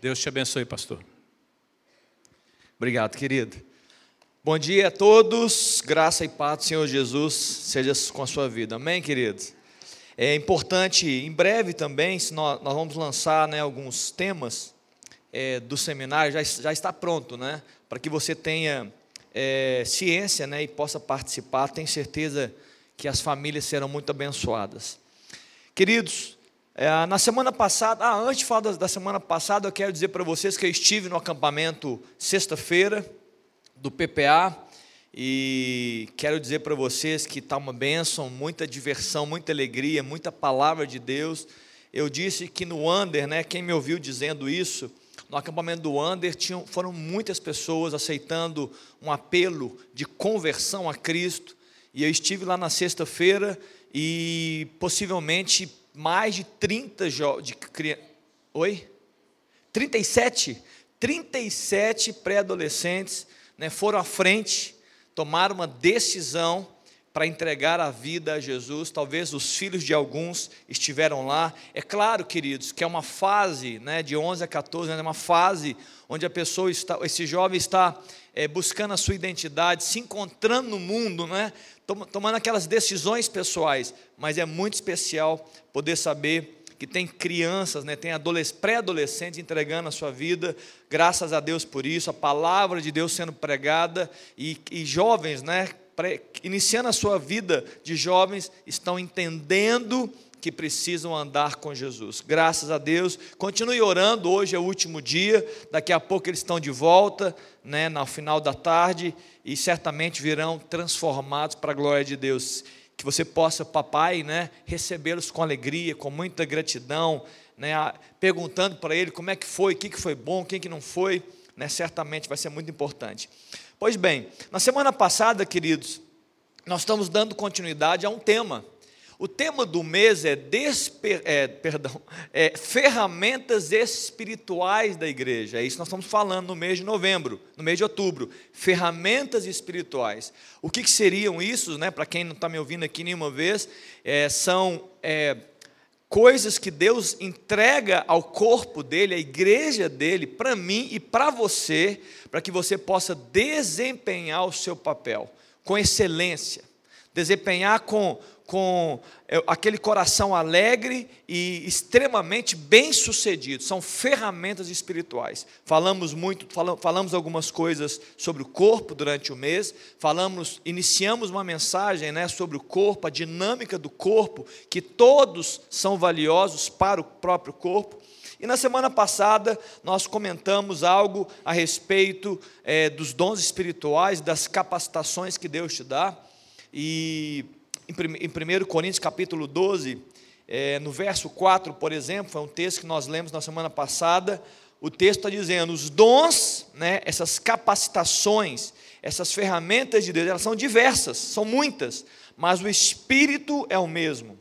Deus te abençoe, pastor. Obrigado, querido. Bom dia a todos, graça e paz do Senhor Jesus seja com a sua vida, amém, queridos? É importante, em breve também, se nós, nós vamos lançar né, alguns temas é, do seminário, já, já está pronto, né? Para que você tenha é, ciência né, e possa participar, tenho certeza que as famílias serão muito abençoadas. Queridos, é, na semana passada, ah, antes de falar da, da semana passada, eu quero dizer para vocês que eu estive no acampamento sexta-feira do PPA e quero dizer para vocês que está uma bênção, muita diversão, muita alegria, muita palavra de Deus. Eu disse que no Under, né, quem me ouviu dizendo isso, no acampamento do Under tinham, foram muitas pessoas aceitando um apelo de conversão a Cristo. E eu estive lá na sexta-feira e possivelmente mais de 30 jovens. Oi? 37? 37 pré-adolescentes né, foram à frente, tomaram uma decisão para entregar a vida a Jesus. Talvez os filhos de alguns estiveram lá. É claro, queridos, que é uma fase né, de 11 a 14, é uma fase onde a pessoa está, esse jovem está é, buscando a sua identidade, se encontrando no mundo, né, tomando aquelas decisões pessoais. Mas é muito especial poder saber que tem crianças, né, tem pré-adolescentes entregando a sua vida, graças a Deus por isso, a palavra de Deus sendo pregada, e, e jovens, né, iniciando a sua vida de jovens, estão entendendo que precisam andar com Jesus. Graças a Deus. Continue orando, hoje é o último dia, daqui a pouco eles estão de volta, né, no final da tarde, e certamente virão transformados para a glória de Deus. Que você possa, papai, né, recebê-los com alegria, com muita gratidão, né, perguntando para ele como é que foi, o que foi bom, o que não foi, né, certamente vai ser muito importante. Pois bem, na semana passada, queridos, nós estamos dando continuidade a um tema. O tema do mês é, desper, é, perdão, é ferramentas espirituais da igreja. É isso que nós estamos falando no mês de novembro, no mês de outubro. Ferramentas espirituais. O que, que seriam isso, né? Para quem não está me ouvindo aqui nenhuma vez, é, são é, coisas que Deus entrega ao corpo dele, à igreja dele, para mim e para você, para que você possa desempenhar o seu papel com excelência, desempenhar com com é, aquele coração alegre e extremamente bem sucedido. São ferramentas espirituais. Falamos muito, falamos algumas coisas sobre o corpo durante o mês. Falamos, iniciamos uma mensagem, né, sobre o corpo, a dinâmica do corpo, que todos são valiosos para o próprio corpo. E na semana passada nós comentamos algo a respeito é, dos dons espirituais, das capacitações que Deus te dá. E em 1 Coríntios capítulo 12, é, no verso 4, por exemplo, foi um texto que nós lemos na semana passada, o texto está dizendo, os dons, né, essas capacitações, essas ferramentas de Deus, elas são diversas, são muitas, mas o Espírito é o mesmo.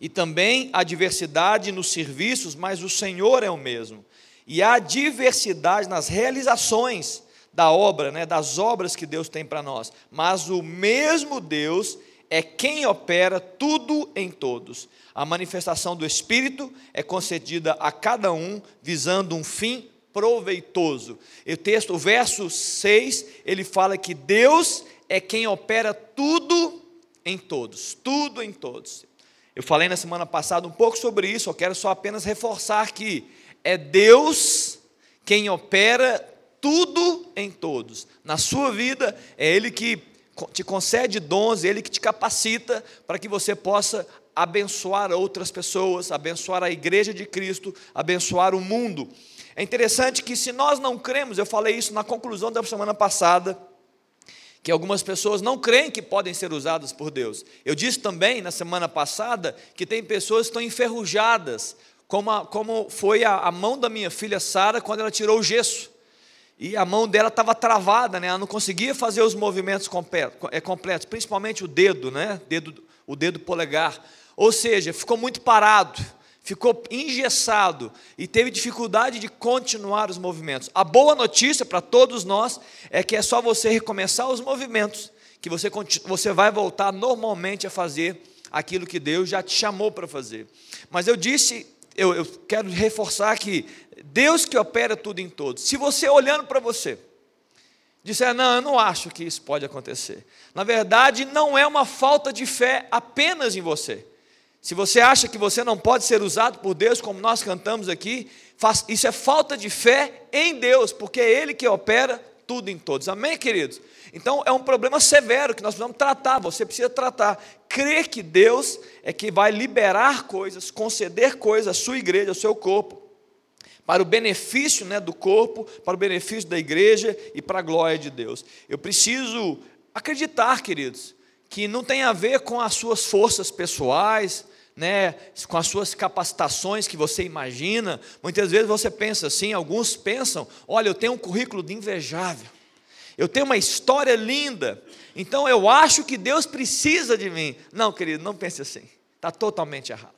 E também há diversidade nos serviços, mas o Senhor é o mesmo. E há diversidade nas realizações da obra, né, das obras que Deus tem para nós. Mas o mesmo Deus é quem opera tudo em todos. A manifestação do Espírito é concedida a cada um visando um fim proveitoso. E o texto, o verso 6, ele fala que Deus é quem opera tudo em todos, tudo em todos. Eu falei na semana passada um pouco sobre isso, eu quero só apenas reforçar que é Deus quem opera tudo em todos. Na sua vida, é Ele que te concede dons, Ele que te capacita para que você possa abençoar outras pessoas, abençoar a igreja de Cristo, abençoar o mundo. É interessante que se nós não cremos, eu falei isso na conclusão da semana passada, que algumas pessoas não creem que podem ser usadas por Deus. Eu disse também na semana passada que tem pessoas que estão enferrujadas, como, a, como foi a, a mão da minha filha Sara quando ela tirou o gesso e a mão dela estava travada, né? ela não conseguia fazer os movimentos é, completos, principalmente o dedo, né? dedo, o dedo polegar. Ou seja, ficou muito parado, ficou engessado e teve dificuldade de continuar os movimentos. A boa notícia para todos nós é que é só você recomeçar os movimentos, que você, você vai voltar normalmente a fazer aquilo que Deus já te chamou para fazer. Mas eu disse eu, eu quero reforçar que Deus que opera tudo em todos. Se você olhando para você, disser, não, eu não acho que isso pode acontecer. Na verdade, não é uma falta de fé apenas em você. Se você acha que você não pode ser usado por Deus, como nós cantamos aqui, faz, isso é falta de fé em Deus, porque é Ele que opera tudo em todos. Amém, queridos? Então é um problema severo que nós precisamos tratar, você precisa tratar. Crer que Deus é que vai liberar coisas, conceder coisas à sua igreja, ao seu corpo, para o benefício né, do corpo, para o benefício da igreja e para a glória de Deus. Eu preciso acreditar, queridos, que não tem a ver com as suas forças pessoais, né, com as suas capacitações que você imagina. Muitas vezes você pensa assim, alguns pensam: olha, eu tenho um currículo de invejável, eu tenho uma história linda, então eu acho que Deus precisa de mim. Não, querido, não pense assim, está totalmente errado.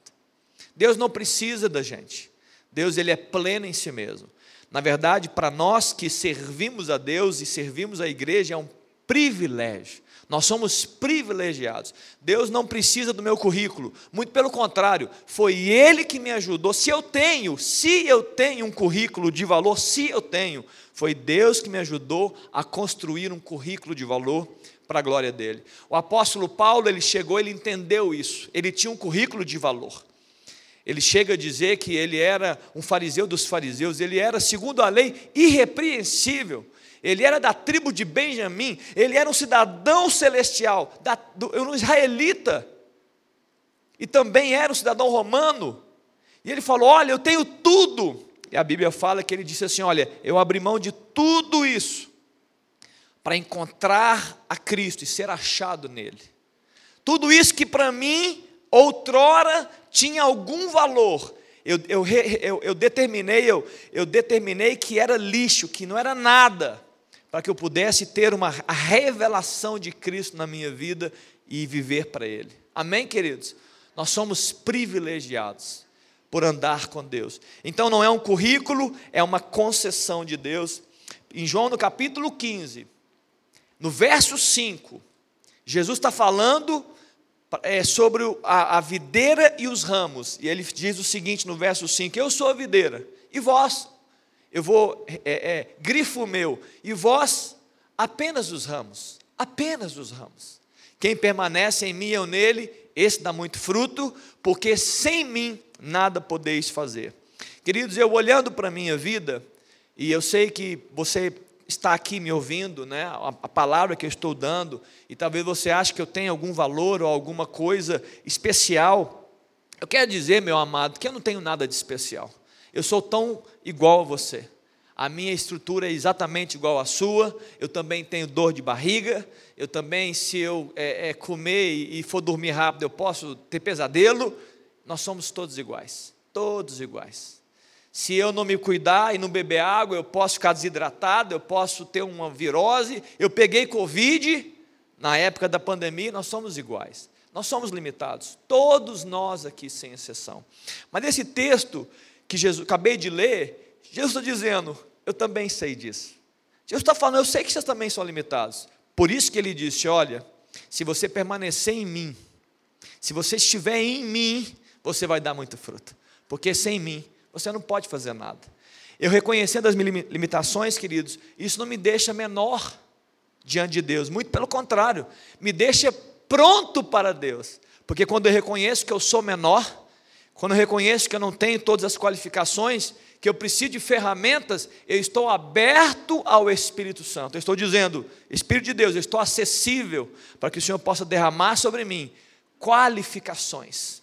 Deus não precisa da gente, Deus ele é pleno em si mesmo. Na verdade, para nós que servimos a Deus e servimos a igreja, é um privilégio nós somos privilegiados. Deus não precisa do meu currículo, muito pelo contrário, foi Ele que me ajudou. Se eu tenho, se eu tenho um currículo de valor, se eu tenho, foi Deus que me ajudou a construir um currículo de valor para a glória dele. O apóstolo Paulo, ele chegou, ele entendeu isso, ele tinha um currículo de valor. Ele chega a dizer que ele era um fariseu dos fariseus, ele era, segundo a lei, irrepreensível ele era da tribo de Benjamim, ele era um cidadão celestial, da, do, um israelita, e também era um cidadão romano. E ele falou: Olha, eu tenho tudo. E a Bíblia fala que ele disse assim: Olha, eu abri mão de tudo isso para encontrar a Cristo e ser achado nele. Tudo isso que para mim, outrora, tinha algum valor, eu, eu, eu, eu, determinei, eu, eu determinei que era lixo, que não era nada para que eu pudesse ter uma a revelação de Cristo na minha vida e viver para Ele. Amém, queridos? Nós somos privilegiados por andar com Deus. Então não é um currículo, é uma concessão de Deus. Em João no capítulo 15, no verso 5, Jesus está falando é, sobre a, a videira e os ramos, e ele diz o seguinte no verso 5: Eu sou a videira, e vós eu vou, é, é, grifo meu, e vós apenas os ramos, apenas os ramos. Quem permanece em mim eu nele, esse dá muito fruto, porque sem mim nada podeis fazer. Queridos, eu olhando para a minha vida, e eu sei que você está aqui me ouvindo, né, a, a palavra que eu estou dando, e talvez você ache que eu tenho algum valor ou alguma coisa especial. Eu quero dizer, meu amado, que eu não tenho nada de especial. Eu sou tão igual a você. A minha estrutura é exatamente igual à sua. Eu também tenho dor de barriga. Eu também, se eu é, é, comer e for dormir rápido, eu posso ter pesadelo. Nós somos todos iguais. Todos iguais. Se eu não me cuidar e não beber água, eu posso ficar desidratado, eu posso ter uma virose. Eu peguei Covid na época da pandemia, nós somos iguais. Nós somos limitados. Todos nós aqui, sem exceção. Mas esse texto que Jesus, acabei de ler, Jesus está dizendo, eu também sei disso. Jesus está falando, eu sei que vocês também são limitados. Por isso que ele disse: olha, se você permanecer em mim, se você estiver em mim, você vai dar muito fruto. Porque sem mim, você não pode fazer nada. Eu reconhecendo as minhas limitações, queridos, isso não me deixa menor diante de Deus, muito pelo contrário, me deixa pronto para Deus. Porque quando eu reconheço que eu sou menor, quando eu reconheço que eu não tenho todas as qualificações, que eu preciso de ferramentas, eu estou aberto ao Espírito Santo. Eu estou dizendo, Espírito de Deus, eu estou acessível para que o Senhor possa derramar sobre mim qualificações,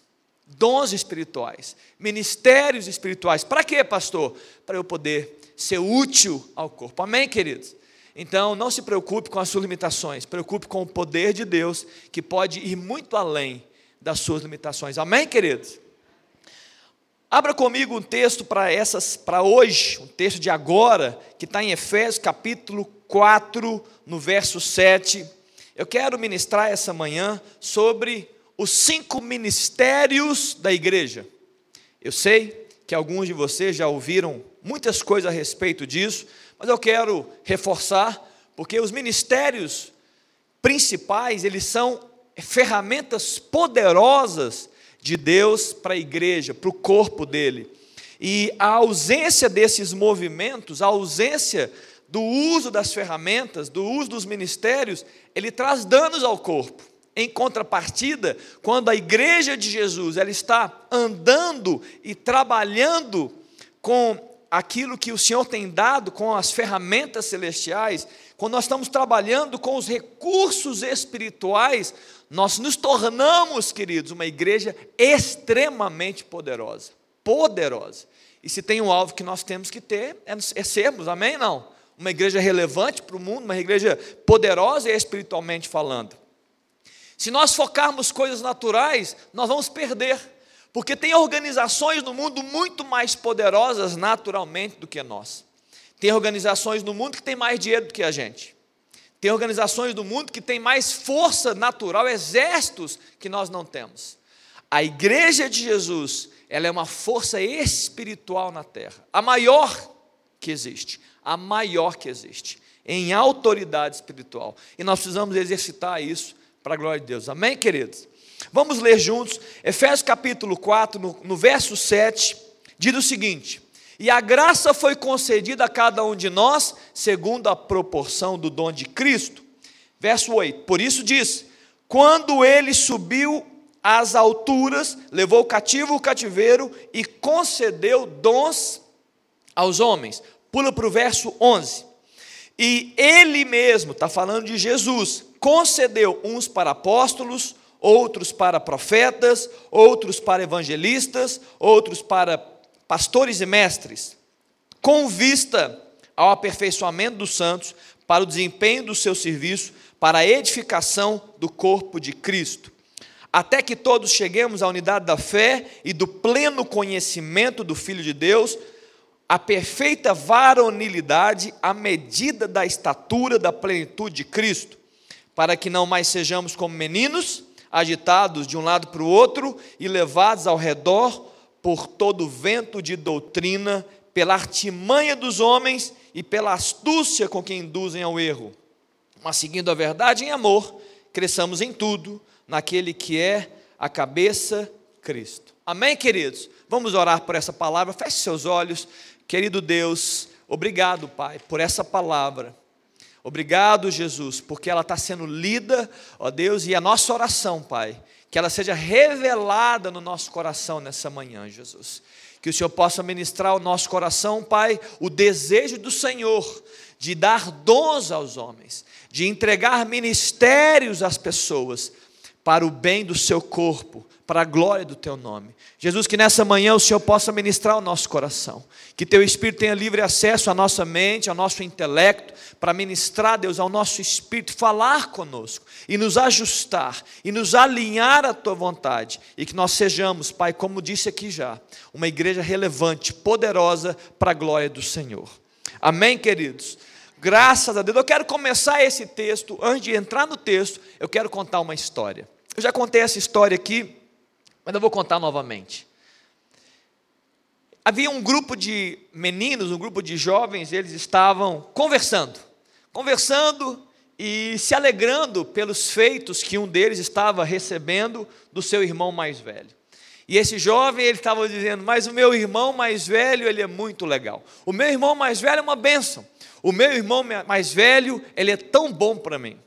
dons espirituais, ministérios espirituais. Para quê, pastor? Para eu poder ser útil ao corpo. Amém, queridos? Então, não se preocupe com as suas limitações, preocupe com o poder de Deus, que pode ir muito além das suas limitações. Amém, queridos? Abra comigo um texto para essas para hoje, um texto de agora, que está em Efésios capítulo 4, no verso 7. Eu quero ministrar essa manhã sobre os cinco ministérios da igreja. Eu sei que alguns de vocês já ouviram muitas coisas a respeito disso, mas eu quero reforçar, porque os ministérios principais, eles são ferramentas poderosas de Deus para a igreja, para o corpo dele. E a ausência desses movimentos, a ausência do uso das ferramentas, do uso dos ministérios, ele traz danos ao corpo. Em contrapartida, quando a igreja de Jesus ela está andando e trabalhando com aquilo que o Senhor tem dado, com as ferramentas celestiais, quando nós estamos trabalhando com os recursos espirituais, nós nos tornamos, queridos, uma igreja extremamente poderosa. Poderosa. E se tem um alvo que nós temos que ter, é, é sermos, amém? Não. Uma igreja relevante para o mundo, uma igreja poderosa espiritualmente falando. Se nós focarmos coisas naturais, nós vamos perder. Porque tem organizações no mundo muito mais poderosas naturalmente do que nós. Tem organizações no mundo que têm mais dinheiro do que a gente. Tem organizações do mundo que têm mais força natural, exércitos que nós não temos. A igreja de Jesus, ela é uma força espiritual na terra, a maior que existe, a maior que existe, em autoridade espiritual. E nós precisamos exercitar isso para a glória de Deus. Amém, queridos? Vamos ler juntos, Efésios capítulo 4, no, no verso 7, diz o seguinte: E a graça foi concedida a cada um de nós, segundo a proporção do dom de Cristo. Verso 8: Por isso diz: Quando ele subiu às alturas, levou cativo o cativeiro e concedeu dons aos homens. Pula para o verso 11. E ele mesmo, está falando de Jesus, concedeu uns para apóstolos, outros para profetas, outros para evangelistas, outros para pastores e mestres, com vista ao aperfeiçoamento dos santos, para o desempenho do seu serviço, para a edificação do corpo de Cristo, até que todos cheguemos à unidade da fé e do pleno conhecimento do Filho de Deus, a perfeita varonilidade à medida da estatura da plenitude de Cristo, para que não mais sejamos como meninos, agitados de um lado para o outro e levados ao redor por todo vento de doutrina, pela artimanha dos homens e pela astúcia com que induzem ao erro. Mas seguindo a verdade em amor, cresçamos em tudo naquele que é a cabeça, Cristo. Amém, queridos? Vamos orar por essa palavra. Feche seus olhos. Querido Deus, obrigado, Pai, por essa palavra. Obrigado, Jesus, porque ela está sendo lida, ó Deus, e a nossa oração, Pai, que ela seja revelada no nosso coração nessa manhã, Jesus. Que o Senhor possa ministrar ao nosso coração, Pai, o desejo do Senhor de dar dons aos homens, de entregar ministérios às pessoas, para o bem do seu corpo, para a glória do teu nome. Jesus, que nessa manhã o Senhor possa ministrar o nosso coração, que teu Espírito tenha livre acesso à nossa mente, ao nosso intelecto, para ministrar, Deus, ao nosso espírito, falar conosco e nos ajustar e nos alinhar à tua vontade, e que nós sejamos, Pai, como disse aqui já, uma igreja relevante, poderosa para a glória do Senhor. Amém, queridos? Graças a Deus. Eu quero começar esse texto, antes de entrar no texto, eu quero contar uma história. Eu já contei essa história aqui, mas eu vou contar novamente. Havia um grupo de meninos, um grupo de jovens, eles estavam conversando, conversando e se alegrando pelos feitos que um deles estava recebendo do seu irmão mais velho. E esse jovem, ele estava dizendo: Mas o meu irmão mais velho, ele é muito legal. O meu irmão mais velho é uma bênção. O meu irmão mais velho, ele é tão bom para mim.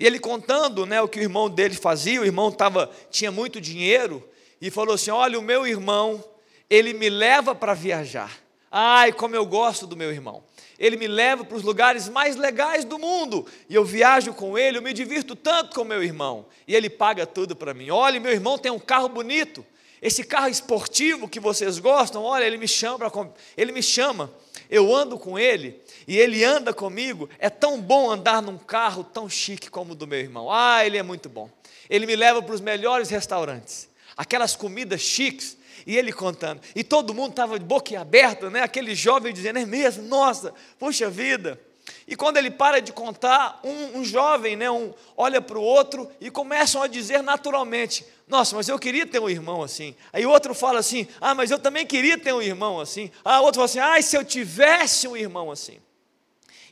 E ele contando né, o que o irmão dele fazia, o irmão tava, tinha muito dinheiro, e falou assim: Olha, o meu irmão, ele me leva para viajar. Ai, como eu gosto do meu irmão. Ele me leva para os lugares mais legais do mundo. E eu viajo com ele, eu me divirto tanto com meu irmão. E ele paga tudo para mim. Olha, meu irmão tem um carro bonito. Esse carro esportivo que vocês gostam, olha, ele me chama, ele me chama. Eu ando com ele e ele anda comigo. É tão bom andar num carro tão chique como o do meu irmão. Ah, ele é muito bom. Ele me leva para os melhores restaurantes, aquelas comidas chiques. E ele contando, e todo mundo estava de boca aberta, né? aquele jovem dizendo: É mesmo, nossa, puxa vida, e quando ele para de contar, um, um jovem né, um, olha para o outro e começam a dizer naturalmente: Nossa, mas eu queria ter um irmão assim. Aí outro fala assim: Ah, mas eu também queria ter um irmão assim. Ah, outro fala assim: Ah, se eu tivesse um irmão assim.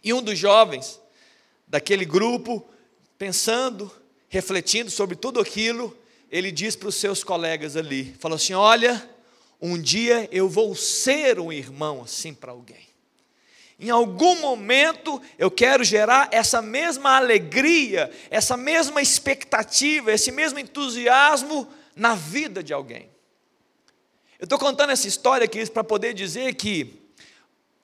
E um dos jovens daquele grupo, pensando, refletindo sobre tudo aquilo, ele diz para os seus colegas ali: falou assim: Olha, um dia eu vou ser um irmão assim para alguém. Em algum momento eu quero gerar essa mesma alegria, essa mesma expectativa, esse mesmo entusiasmo na vida de alguém. Eu estou contando essa história aqui para poder dizer que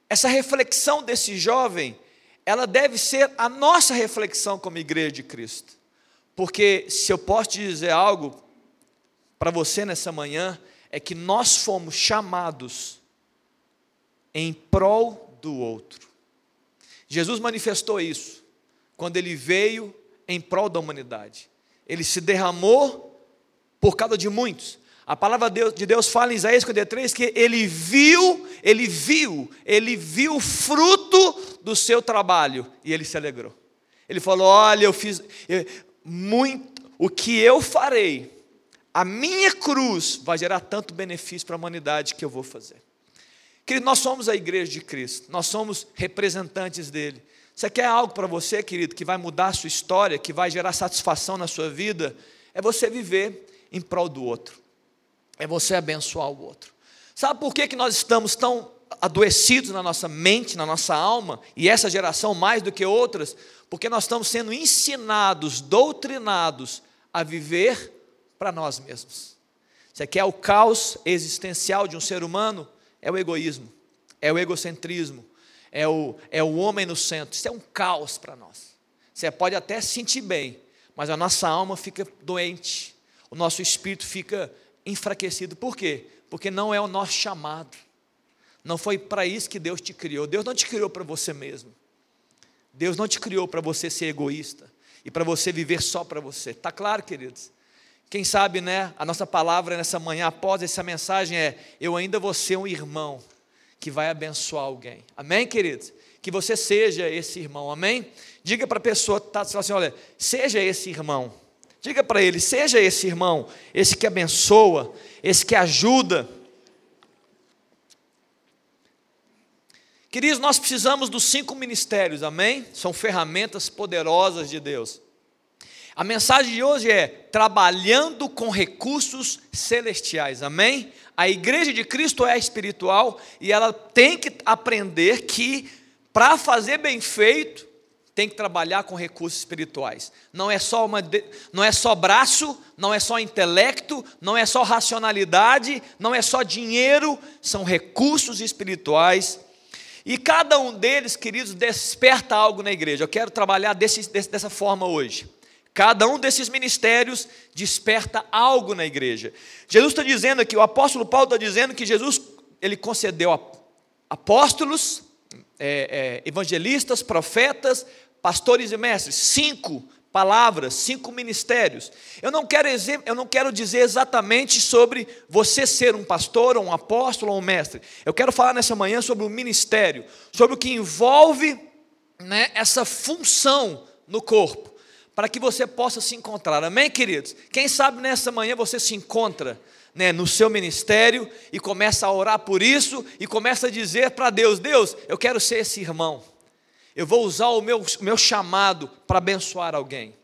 essa reflexão desse jovem, ela deve ser a nossa reflexão como igreja de Cristo. Porque se eu posso te dizer algo para você nessa manhã, é que nós fomos chamados em prol do outro. Jesus manifestou isso quando ele veio em prol da humanidade. Ele se derramou por causa de muitos. A palavra de Deus fala em Isaías 53 que ele viu, ele viu, ele viu o fruto do seu trabalho e ele se alegrou. Ele falou: Olha, eu fiz muito, o que eu farei, a minha cruz vai gerar tanto benefício para a humanidade que eu vou fazer. Querido, nós somos a igreja de Cristo, nós somos representantes dele. Você quer algo para você, querido, que vai mudar a sua história, que vai gerar satisfação na sua vida? É você viver em prol do outro, é você abençoar o outro. Sabe por que, que nós estamos tão adoecidos na nossa mente, na nossa alma, e essa geração mais do que outras? Porque nós estamos sendo ensinados, doutrinados a viver para nós mesmos. Você quer o caos existencial de um ser humano? É o egoísmo, é o egocentrismo, é o, é o homem no centro. Isso é um caos para nós. Você pode até se sentir bem, mas a nossa alma fica doente, o nosso espírito fica enfraquecido. Por quê? Porque não é o nosso chamado. Não foi para isso que Deus te criou. Deus não te criou para você mesmo. Deus não te criou para você ser egoísta e para você viver só para você. Está claro, queridos? Quem sabe, né, a nossa palavra nessa manhã, após essa mensagem, é: Eu ainda vou ser um irmão que vai abençoar alguém. Amém, queridos? Que você seja esse irmão, amém? Diga para a pessoa que está assim: Olha, seja esse irmão. Diga para ele: Seja esse irmão, esse que abençoa, esse que ajuda. Queridos, nós precisamos dos cinco ministérios, amém? São ferramentas poderosas de Deus. A mensagem de hoje é trabalhando com recursos celestiais, amém? A igreja de Cristo é espiritual e ela tem que aprender que para fazer bem feito, tem que trabalhar com recursos espirituais. Não é só uma, não é só braço, não é só intelecto, não é só racionalidade, não é só dinheiro, são recursos espirituais. E cada um deles, queridos, desperta algo na igreja. Eu quero trabalhar desse, dessa forma hoje. Cada um desses ministérios desperta algo na igreja. Jesus está dizendo aqui, o apóstolo Paulo está dizendo que Jesus ele concedeu apóstolos, é, é, evangelistas, profetas, pastores e mestres. Cinco palavras, cinco ministérios. Eu não quero, eu não quero dizer exatamente sobre você ser um pastor, ou um apóstolo, ou um mestre. Eu quero falar nessa manhã sobre o ministério, sobre o que envolve né, essa função no corpo para que você possa se encontrar. Amém, queridos? Quem sabe nessa manhã você se encontra né, no seu ministério e começa a orar por isso e começa a dizer para Deus: Deus, eu quero ser esse irmão. Eu vou usar o meu, meu chamado para abençoar alguém.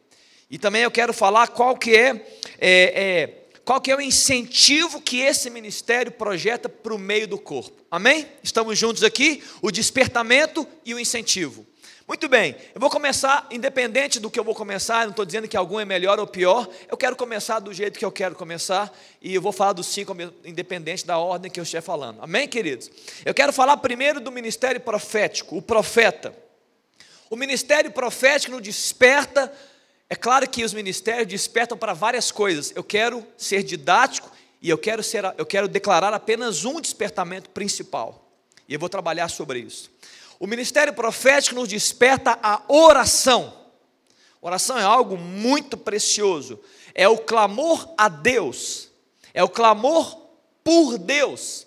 E também eu quero falar qual que é, é, é qual que é o incentivo que esse ministério projeta para o meio do corpo. Amém? Estamos juntos aqui? O despertamento e o incentivo. Muito bem, eu vou começar, independente do que eu vou começar, não estou dizendo que algum é melhor ou pior, eu quero começar do jeito que eu quero começar, e eu vou falar dos cinco, independente da ordem que eu estiver falando. Amém, queridos? Eu quero falar primeiro do ministério profético, o profeta. O ministério profético nos desperta, é claro que os ministérios despertam para várias coisas. Eu quero ser didático e eu quero, ser, eu quero declarar apenas um despertamento principal, e eu vou trabalhar sobre isso. O ministério profético nos desperta a oração. Oração é algo muito precioso. É o clamor a Deus. É o clamor por Deus.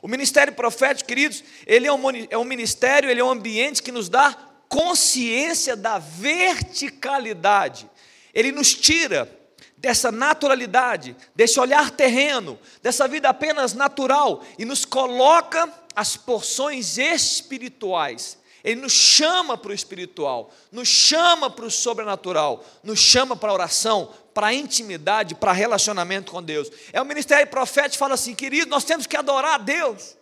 O ministério profético, queridos, ele é um, é um ministério, ele é um ambiente que nos dá consciência da verticalidade. Ele nos tira dessa naturalidade, desse olhar terreno, dessa vida apenas natural e nos coloca as porções espirituais. Ele nos chama para o espiritual, nos chama para o sobrenatural, nos chama para a oração, para a intimidade, para relacionamento com Deus. É o ministério profético fala assim, querido, nós temos que adorar a Deus.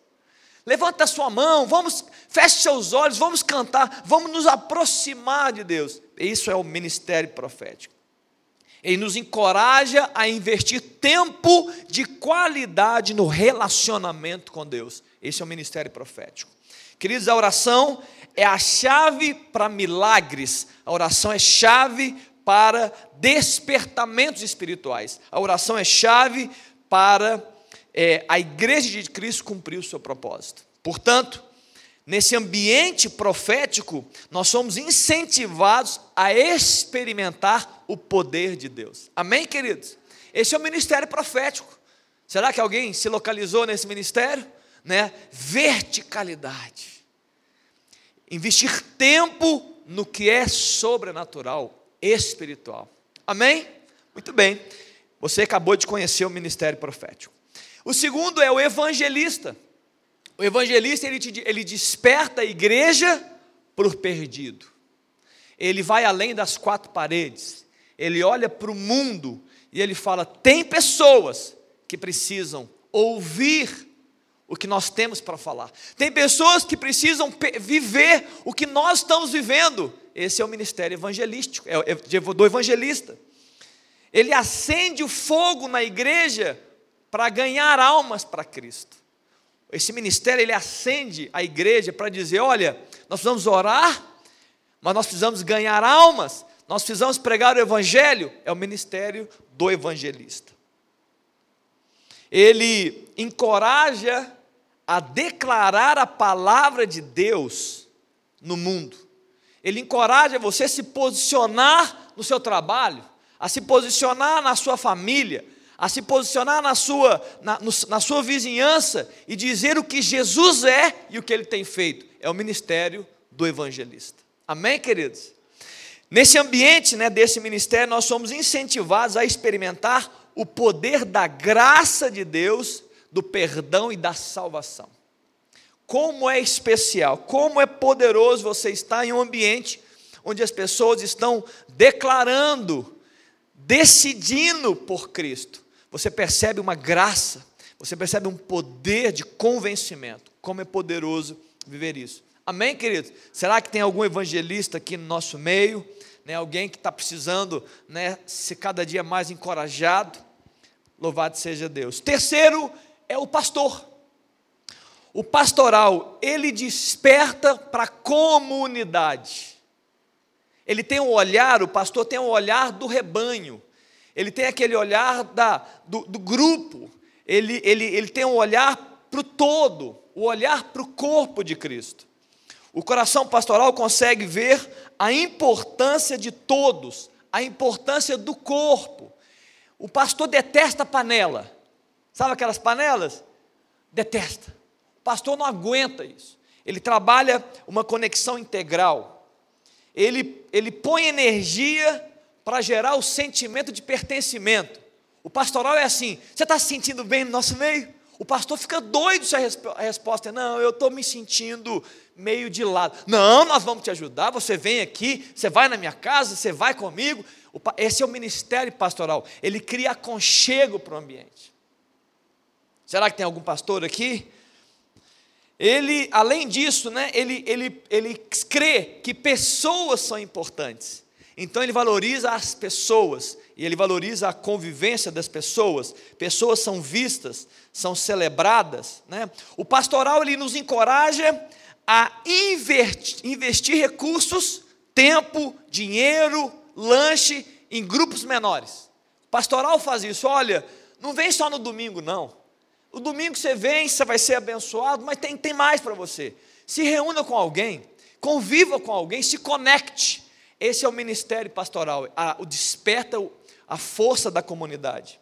Levanta a sua mão, vamos, feche seus olhos, vamos cantar, vamos nos aproximar de Deus. Isso é o ministério profético. Ele nos encoraja a investir tempo de qualidade no relacionamento com Deus. Esse é o ministério profético. Queridos, a oração é a chave para milagres, a oração é chave para despertamentos espirituais, a oração é chave para é, a igreja de Cristo cumprir o seu propósito. Portanto, nesse ambiente profético, nós somos incentivados a experimentar o poder de Deus. Amém, queridos? Esse é o ministério profético. Será que alguém se localizou nesse ministério? Né? Verticalidade. Investir tempo no que é sobrenatural, espiritual. Amém? Muito bem. Você acabou de conhecer o ministério profético. O segundo é o evangelista. O evangelista ele, te, ele desperta a igreja para o perdido. Ele vai além das quatro paredes. Ele olha para o mundo e ele fala: tem pessoas que precisam ouvir o que nós temos para falar. Tem pessoas que precisam viver o que nós estamos vivendo. Esse é o ministério evangelístico, é do evangelista. Ele acende o fogo na igreja para ganhar almas para Cristo. Esse ministério ele acende a igreja para dizer: olha, nós precisamos orar, mas nós precisamos ganhar almas, nós precisamos pregar o evangelho. É o ministério do evangelista. Ele encoraja a declarar a palavra de Deus no mundo. Ele encoraja você a se posicionar no seu trabalho, a se posicionar na sua família, a se posicionar na sua, na, na sua vizinhança e dizer o que Jesus é e o que ele tem feito. É o ministério do evangelista. Amém, queridos? Nesse ambiente né, desse ministério, nós somos incentivados a experimentar o poder da graça de Deus do perdão e da salvação. Como é especial, como é poderoso você estar em um ambiente onde as pessoas estão declarando, decidindo por Cristo. Você percebe uma graça, você percebe um poder de convencimento. Como é poderoso viver isso. Amém, queridos? Será que tem algum evangelista aqui no nosso meio? Né, alguém que está precisando né, ser cada dia mais encorajado? Louvado seja Deus. Terceiro é o pastor. O pastoral, ele desperta para a comunidade. Ele tem um olhar, o pastor tem um olhar do rebanho. Ele tem aquele olhar da, do, do grupo. Ele, ele, ele tem um olhar para o todo, o olhar para o corpo de Cristo. O coração pastoral consegue ver a importância de todos, a importância do corpo. O pastor detesta panela. Sabe aquelas panelas? Detesta. O pastor não aguenta isso. Ele trabalha uma conexão integral. Ele, ele põe energia para gerar o sentimento de pertencimento. O pastoral é assim: você está se sentindo bem no nosso meio? O pastor fica doido se a, resp a resposta é: não, eu estou me sentindo meio de lado. Não, nós vamos te ajudar. Você vem aqui, você vai na minha casa, você vai comigo. Esse é o ministério pastoral. Ele cria aconchego para o ambiente. Será que tem algum pastor aqui? Ele, além disso, né, ele, ele, ele crê que pessoas são importantes. Então ele valoriza as pessoas e ele valoriza a convivência das pessoas. Pessoas são vistas, são celebradas. Né? O pastoral ele nos encoraja a investir, investir recursos, tempo, dinheiro, lanche em grupos menores. O pastoral faz isso. Olha, não vem só no domingo, não. O domingo você vem, você vai ser abençoado, mas tem, tem mais para você. Se reúna com alguém, conviva com alguém, se conecte. Esse é o ministério pastoral, a, o desperta a força da comunidade.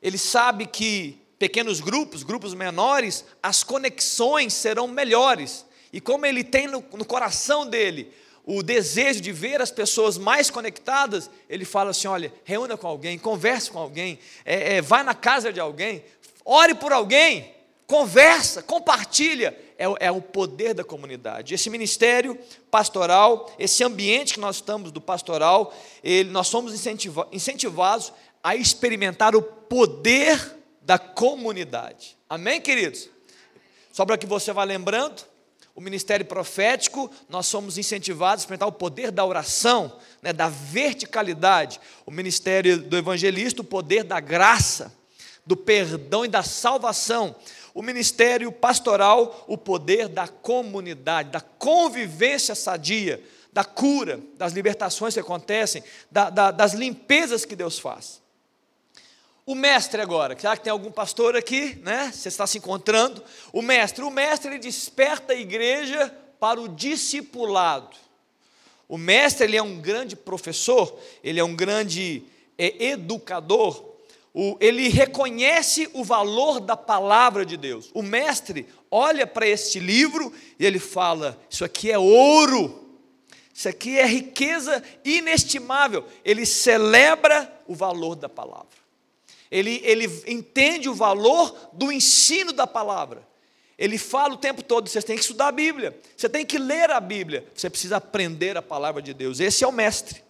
Ele sabe que pequenos grupos, grupos menores, as conexões serão melhores. E como ele tem no, no coração dele o desejo de ver as pessoas mais conectadas, ele fala assim: olha, reúna com alguém, converse com alguém, é, é, vai na casa de alguém, ore por alguém, conversa, compartilha, é, é, o poder da comunidade. Esse ministério pastoral, esse ambiente que nós estamos do pastoral, ele, nós somos incentiva, incentivados a experimentar o poder da comunidade. Amém, queridos? Só para que você vá lembrando, o ministério profético, nós somos incentivados a experimentar o poder da oração, né, da verticalidade. O ministério do evangelista, o poder da graça, do perdão e da salvação. O ministério pastoral, o poder da comunidade, da convivência sadia, da cura, das libertações que acontecem, da, da, das limpezas que Deus faz. O mestre agora, será que tem algum pastor aqui, né? Você está se encontrando? O mestre, o mestre ele desperta a igreja para o discipulado. O mestre ele é um grande professor, ele é um grande é, educador, o, ele reconhece o valor da palavra de Deus. O mestre olha para este livro e ele fala: Isso aqui é ouro, isso aqui é riqueza inestimável. Ele celebra o valor da palavra. Ele, ele entende o valor do ensino da palavra. Ele fala o tempo todo: você tem que estudar a Bíblia, você tem que ler a Bíblia, você precisa aprender a palavra de Deus. Esse é o mestre.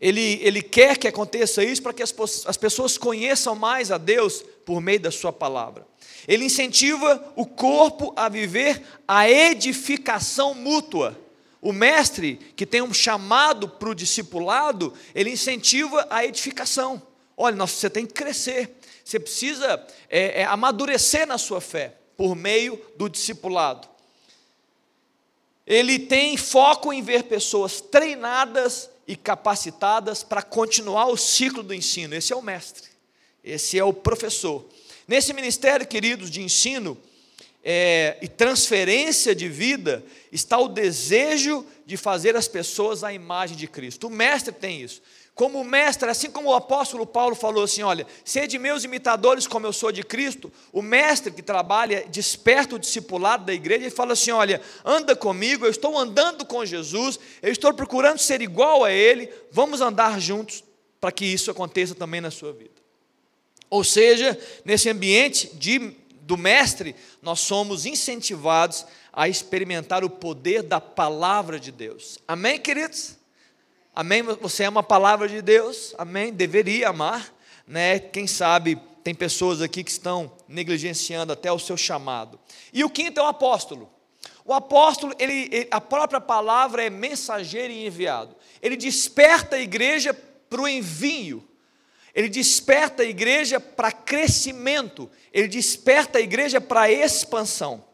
Ele, ele quer que aconteça isso para que as, as pessoas conheçam mais a Deus por meio da Sua palavra. Ele incentiva o corpo a viver a edificação mútua. O mestre, que tem um chamado para o discipulado, ele incentiva a edificação. Olha, você tem que crescer, você precisa é, é, amadurecer na sua fé por meio do discipulado. Ele tem foco em ver pessoas treinadas e capacitadas para continuar o ciclo do ensino. Esse é o mestre, esse é o professor. Nesse ministério, queridos, de ensino é, e transferência de vida, está o desejo de fazer as pessoas à imagem de Cristo. O mestre tem isso como mestre, assim como o apóstolo Paulo falou assim: olha, sede meus imitadores como eu sou de Cristo, o mestre que trabalha, desperta o discipulado da igreja, ele fala assim: olha, anda comigo, eu estou andando com Jesus, eu estou procurando ser igual a Ele, vamos andar juntos para que isso aconteça também na sua vida. Ou seja, nesse ambiente de, do mestre, nós somos incentivados a experimentar o poder da palavra de Deus. Amém, queridos? Amém? Você ama a palavra de Deus? Amém? Deveria amar, né? Quem sabe tem pessoas aqui que estão negligenciando até o seu chamado. E o quinto é o apóstolo. O apóstolo, ele, ele a própria palavra é mensageiro e enviado. Ele desperta a igreja para o envio. Ele desperta a igreja para crescimento. Ele desperta a igreja para expansão.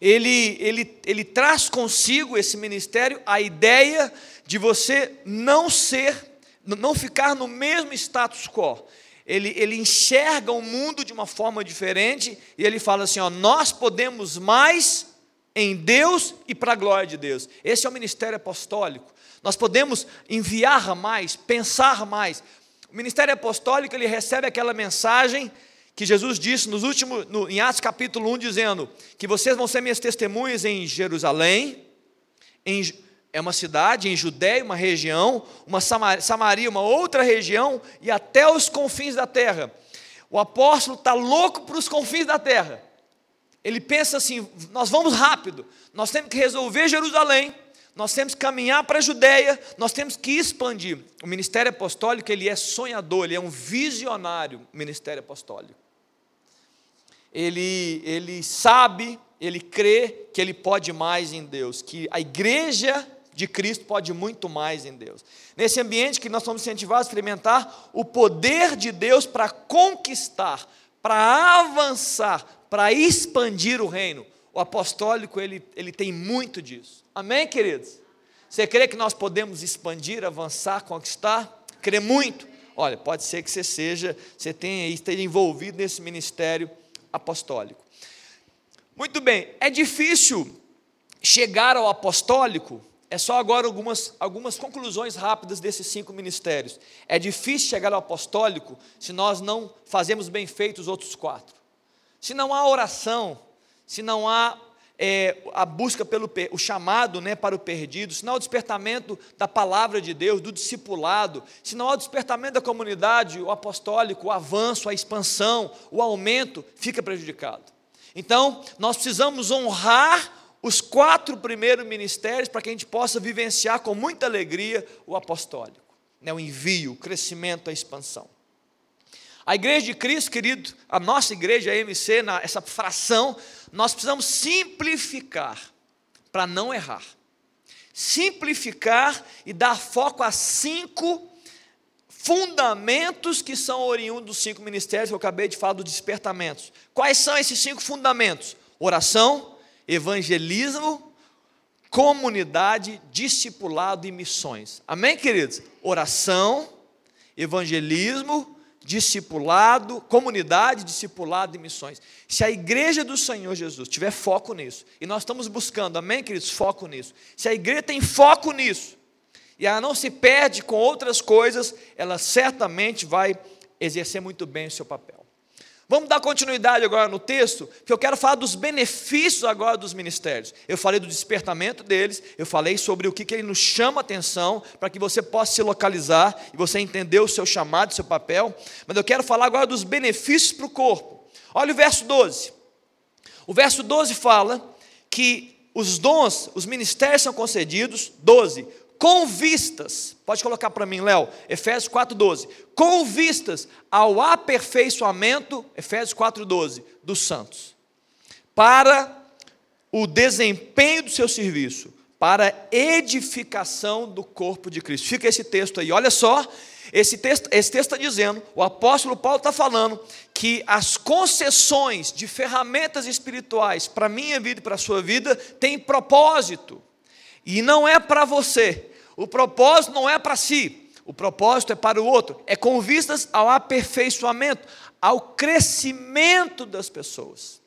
Ele, ele, ele traz consigo esse ministério a ideia de você não ser, não ficar no mesmo status quo. Ele, ele enxerga o mundo de uma forma diferente e ele fala assim: ó, nós podemos mais em Deus e para a glória de Deus. Esse é o ministério apostólico. Nós podemos enviar mais, pensar mais. O ministério apostólico ele recebe aquela mensagem que Jesus disse nos últimos, no, em Atos capítulo 1, dizendo que vocês vão ser minhas testemunhas em Jerusalém, em é uma cidade em Judéia, uma região, uma Samaria, uma outra região e até os confins da terra. O apóstolo está louco para os confins da terra. Ele pensa assim: nós vamos rápido, nós temos que resolver Jerusalém, nós temos que caminhar para a Judéia, nós temos que expandir. O ministério apostólico ele é sonhador, ele é um visionário. Ministério apostólico. Ele, ele sabe, ele crê que ele pode mais em Deus, que a igreja de Cristo pode muito mais em Deus. Nesse ambiente que nós somos incentivados a experimentar o poder de Deus para conquistar, para avançar, para expandir o reino. O apostólico, ele, ele tem muito disso. Amém, queridos? Você crê que nós podemos expandir, avançar, conquistar? Crê muito? Olha, pode ser que você seja, você tenha esteja envolvido nesse ministério apostólico. Muito bem, é difícil chegar ao apostólico é só agora algumas, algumas conclusões rápidas desses cinco ministérios. É difícil chegar ao apostólico se nós não fazemos bem feito os outros quatro. Se não há oração, se não há é, a busca pelo o chamado né, para o perdido, se não há o despertamento da palavra de Deus, do discipulado, se não há o despertamento da comunidade, o apostólico, o avanço, a expansão, o aumento, fica prejudicado. Então, nós precisamos honrar os quatro primeiros ministérios para que a gente possa vivenciar com muita alegria o apostólico, né, o envio, o crescimento, a expansão. A igreja de Cristo, querido, a nossa igreja, a MC, na, essa fração, nós precisamos simplificar para não errar. Simplificar e dar foco a cinco fundamentos que são oriundos dos cinco ministérios que eu acabei de falar dos despertamentos. Quais são esses cinco fundamentos? Oração, evangelismo, comunidade, discipulado e missões. Amém, queridos? Oração, evangelismo, discipulado, comunidade, discipulado e missões. Se a igreja do Senhor Jesus tiver foco nisso, e nós estamos buscando, amém, queridos, foco nisso. Se a igreja tem foco nisso, e ela não se perde com outras coisas, ela certamente vai exercer muito bem o seu papel. Vamos dar continuidade agora no texto, porque eu quero falar dos benefícios agora dos ministérios. Eu falei do despertamento deles, eu falei sobre o que, que ele nos chama a atenção, para que você possa se localizar e você entender o seu chamado, o seu papel. Mas eu quero falar agora dos benefícios para o corpo. Olha o verso 12. O verso 12 fala que os dons, os ministérios são concedidos, 12, com vistas, pode colocar para mim, Léo, Efésios 4,12, com vistas ao aperfeiçoamento, Efésios 4,12, dos santos, para o desempenho do seu serviço, para edificação do corpo de Cristo. Fica esse texto aí, olha só, esse texto, esse texto está dizendo, o apóstolo Paulo está falando que as concessões de ferramentas espirituais para a minha vida e para a sua vida têm propósito. E não é para você. O propósito não é para si. O propósito é para o outro. É com vistas ao aperfeiçoamento, ao crescimento das pessoas.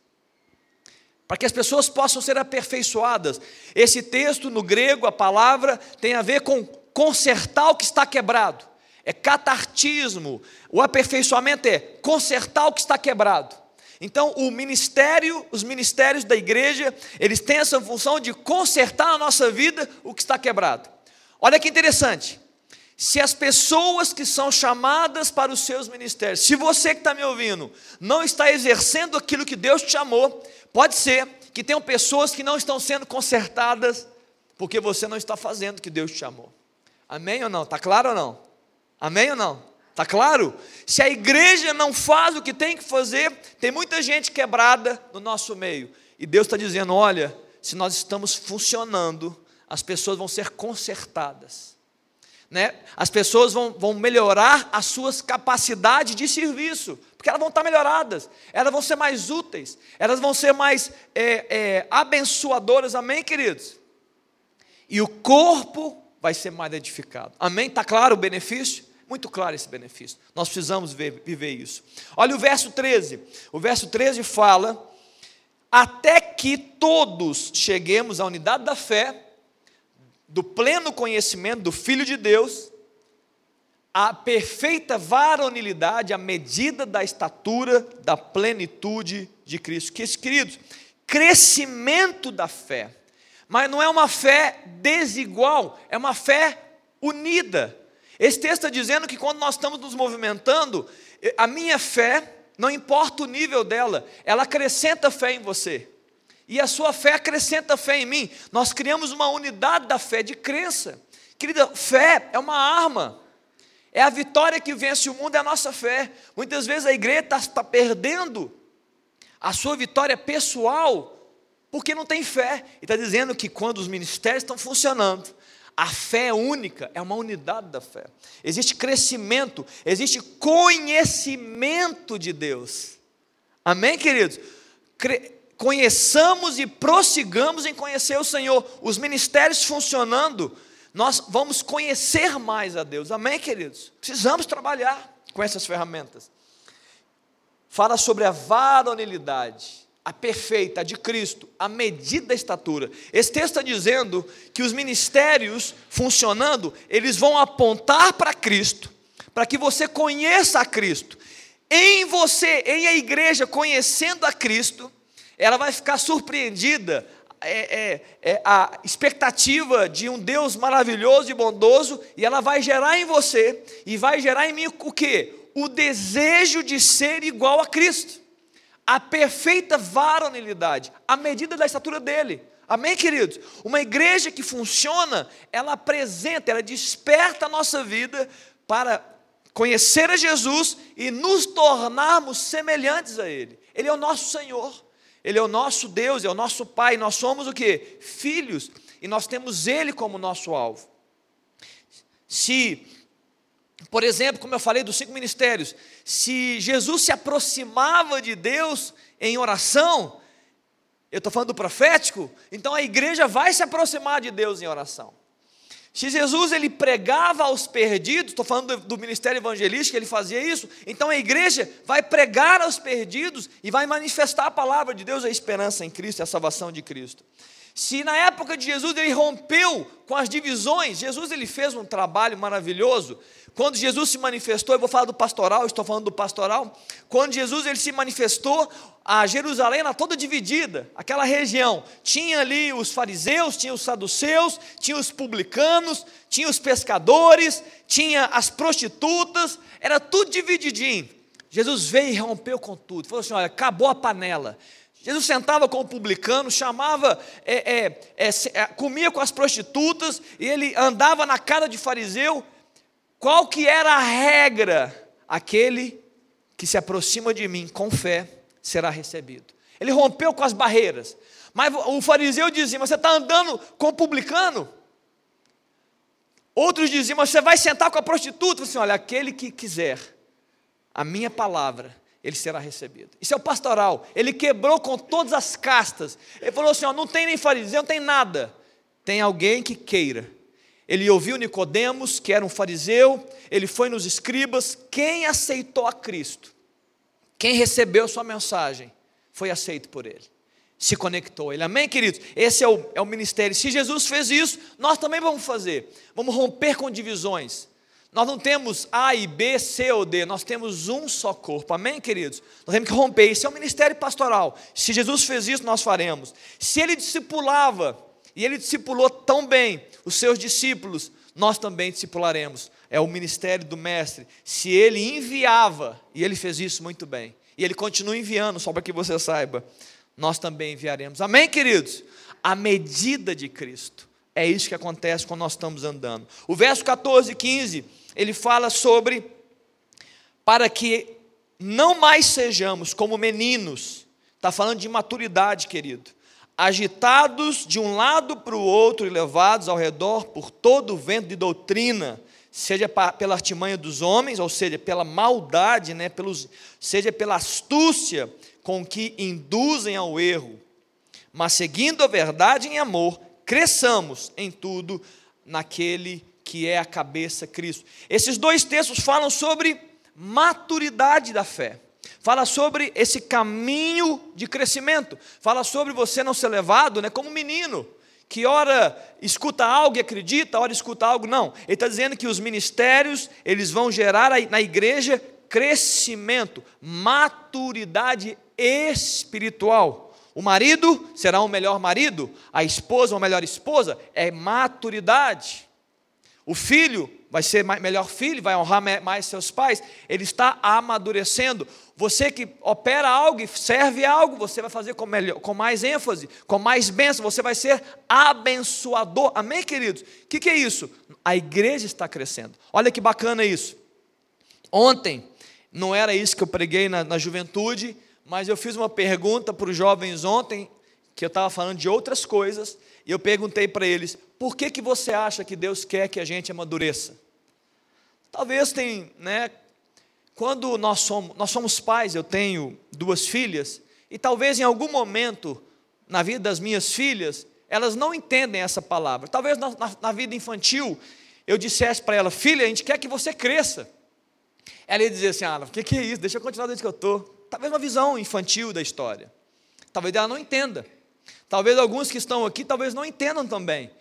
Para que as pessoas possam ser aperfeiçoadas. Esse texto no grego, a palavra, tem a ver com consertar o que está quebrado. É catartismo. O aperfeiçoamento é consertar o que está quebrado. Então, o ministério, os ministérios da igreja, eles têm essa função de consertar na nossa vida o que está quebrado. Olha que interessante. Se as pessoas que são chamadas para os seus ministérios, se você que está me ouvindo, não está exercendo aquilo que Deus te chamou, pode ser que tenham pessoas que não estão sendo consertadas, porque você não está fazendo o que Deus te chamou. Amém ou não? Está claro ou não? Amém ou não? Está claro? Se a igreja não faz o que tem que fazer, tem muita gente quebrada no nosso meio. E Deus está dizendo: olha, se nós estamos funcionando, as pessoas vão ser consertadas. Né? As pessoas vão, vão melhorar as suas capacidades de serviço, porque elas vão estar melhoradas, elas vão ser mais úteis, elas vão ser mais é, é, abençoadoras, amém, queridos? E o corpo vai ser mais edificado, amém? Está claro o benefício? Muito claro esse benefício. Nós precisamos ver, viver isso. Olha o verso 13. O verso 13 fala: Até que todos cheguemos à unidade da fé, do pleno conhecimento do Filho de Deus, à perfeita varonilidade, à medida da estatura da plenitude de Cristo. Que, queridos, crescimento da fé. Mas não é uma fé desigual, é uma fé unida esse texto está dizendo que quando nós estamos nos movimentando, a minha fé, não importa o nível dela, ela acrescenta fé em você. E a sua fé acrescenta fé em mim. Nós criamos uma unidade da fé, de crença. Querida, fé é uma arma. É a vitória que vence o mundo, é a nossa fé. Muitas vezes a igreja está, está perdendo a sua vitória pessoal porque não tem fé. E está dizendo que quando os ministérios estão funcionando, a fé é única, é uma unidade da fé. Existe crescimento, existe conhecimento de Deus. Amém, queridos? Cre conheçamos e prossigamos em conhecer o Senhor. Os ministérios funcionando, nós vamos conhecer mais a Deus. Amém, queridos? Precisamos trabalhar com essas ferramentas. Fala sobre a varonilidade a perfeita, a de Cristo, a medida da estatura. Esse texto está dizendo que os ministérios funcionando, eles vão apontar para Cristo, para que você conheça a Cristo. Em você, em a igreja, conhecendo a Cristo, ela vai ficar surpreendida é, é, é, a expectativa de um Deus maravilhoso e bondoso, e ela vai gerar em você, e vai gerar em mim o quê? O desejo de ser igual a Cristo, a perfeita varonilidade, a medida da estatura dele. Amém, queridos? Uma igreja que funciona, ela apresenta, ela desperta a nossa vida para conhecer a Jesus e nos tornarmos semelhantes a Ele. Ele é o nosso Senhor, Ele é o nosso Deus, é o nosso Pai. Nós somos o que? Filhos, e nós temos Ele como nosso alvo. Se, por exemplo, como eu falei dos cinco ministérios, se Jesus se aproximava de Deus em oração, eu estou falando do profético, então a igreja vai se aproximar de Deus em oração. Se Jesus ele pregava aos perdidos, estou falando do, do, ministério evangelístico, ele fazia isso, então a igreja vai pregar aos perdidos e vai manifestar a palavra de Deus, a esperança em Cristo, a salvação de Cristo. Se na época de Jesus ele rompeu com as divisões, Jesus ele fez um trabalho maravilhoso. Quando Jesus se manifestou, eu vou falar do pastoral, estou falando do pastoral. Quando Jesus ele se manifestou, a Jerusalém era toda dividida, aquela região. Tinha ali os fariseus, tinha os saduceus, tinha os publicanos, tinha os pescadores, tinha as prostitutas, era tudo divididinho. Jesus veio e rompeu com tudo. Falou assim: olha, acabou a panela. Jesus sentava com o publicano, chamava, é, é, é, é, comia com as prostitutas, e ele andava na cara de fariseu. Qual que era a regra? Aquele que se aproxima de mim com fé será recebido. Ele rompeu com as barreiras. Mas o fariseu dizia: Você está andando com o publicano? Outros diziam: Você vai sentar com a prostituta? Assim, Olha, aquele que quiser a minha palavra ele será recebido. Isso é o pastoral. Ele quebrou com todas as castas. Ele falou assim: ó, não tem nem fariseu, não tem nada. Tem alguém que queira. Ele ouviu Nicodemos, que era um fariseu, ele foi nos escribas. Quem aceitou a Cristo, quem recebeu sua mensagem, foi aceito por ele. Se conectou a ele. Amém, queridos? Esse é o, é o ministério. Se Jesus fez isso, nós também vamos fazer. Vamos romper com divisões. Nós não temos A e B, C ou D, nós temos um só corpo, amém, queridos? Nós temos que romper, isso é o ministério pastoral. Se Jesus fez isso, nós faremos. Se ele discipulava, e ele discipulou tão bem os seus discípulos, nós também discipularemos. É o ministério do Mestre. Se ele enviava, e ele fez isso muito bem, e ele continua enviando, só para que você saiba, nós também enviaremos. Amém, queridos? A medida de Cristo. É isso que acontece quando nós estamos andando. O verso 14 e 15 ele fala sobre para que não mais sejamos como meninos, está falando de maturidade, querido, agitados de um lado para o outro e levados ao redor por todo o vento de doutrina, seja pela artimanha dos homens, ou seja, pela maldade, né, pelos, seja pela astúcia com que induzem ao erro, mas seguindo a verdade em amor, cresçamos em tudo naquele que é a cabeça Cristo. Esses dois textos falam sobre maturidade da fé. Fala sobre esse caminho de crescimento. Fala sobre você não ser levado né, como menino, que ora escuta algo e acredita, ora escuta algo, não. Ele está dizendo que os ministérios, eles vão gerar na igreja crescimento, maturidade espiritual. O marido será um melhor marido, a esposa uma melhor esposa, é maturidade. O filho vai ser melhor filho, vai honrar mais seus pais. Ele está amadurecendo. Você que opera algo e serve algo, você vai fazer com, melhor, com mais ênfase, com mais bênção. Você vai ser abençoador. Amém, queridos? O que, que é isso? A igreja está crescendo. Olha que bacana isso. Ontem, não era isso que eu preguei na, na juventude, mas eu fiz uma pergunta para os jovens ontem, que eu estava falando de outras coisas, e eu perguntei para eles: por que, que você acha que Deus quer que a gente amadureça? Talvez tem, né? Quando nós somos, nós somos pais, eu tenho duas filhas, e talvez em algum momento na vida das minhas filhas, elas não entendem essa palavra. Talvez na, na, na vida infantil eu dissesse para ela, filha, a gente quer que você cresça. Ela ia dizer assim, ah, o que, que é isso? Deixa eu continuar desde que eu estou. Talvez uma visão infantil da história. Talvez ela não entenda. Talvez alguns que estão aqui talvez não entendam também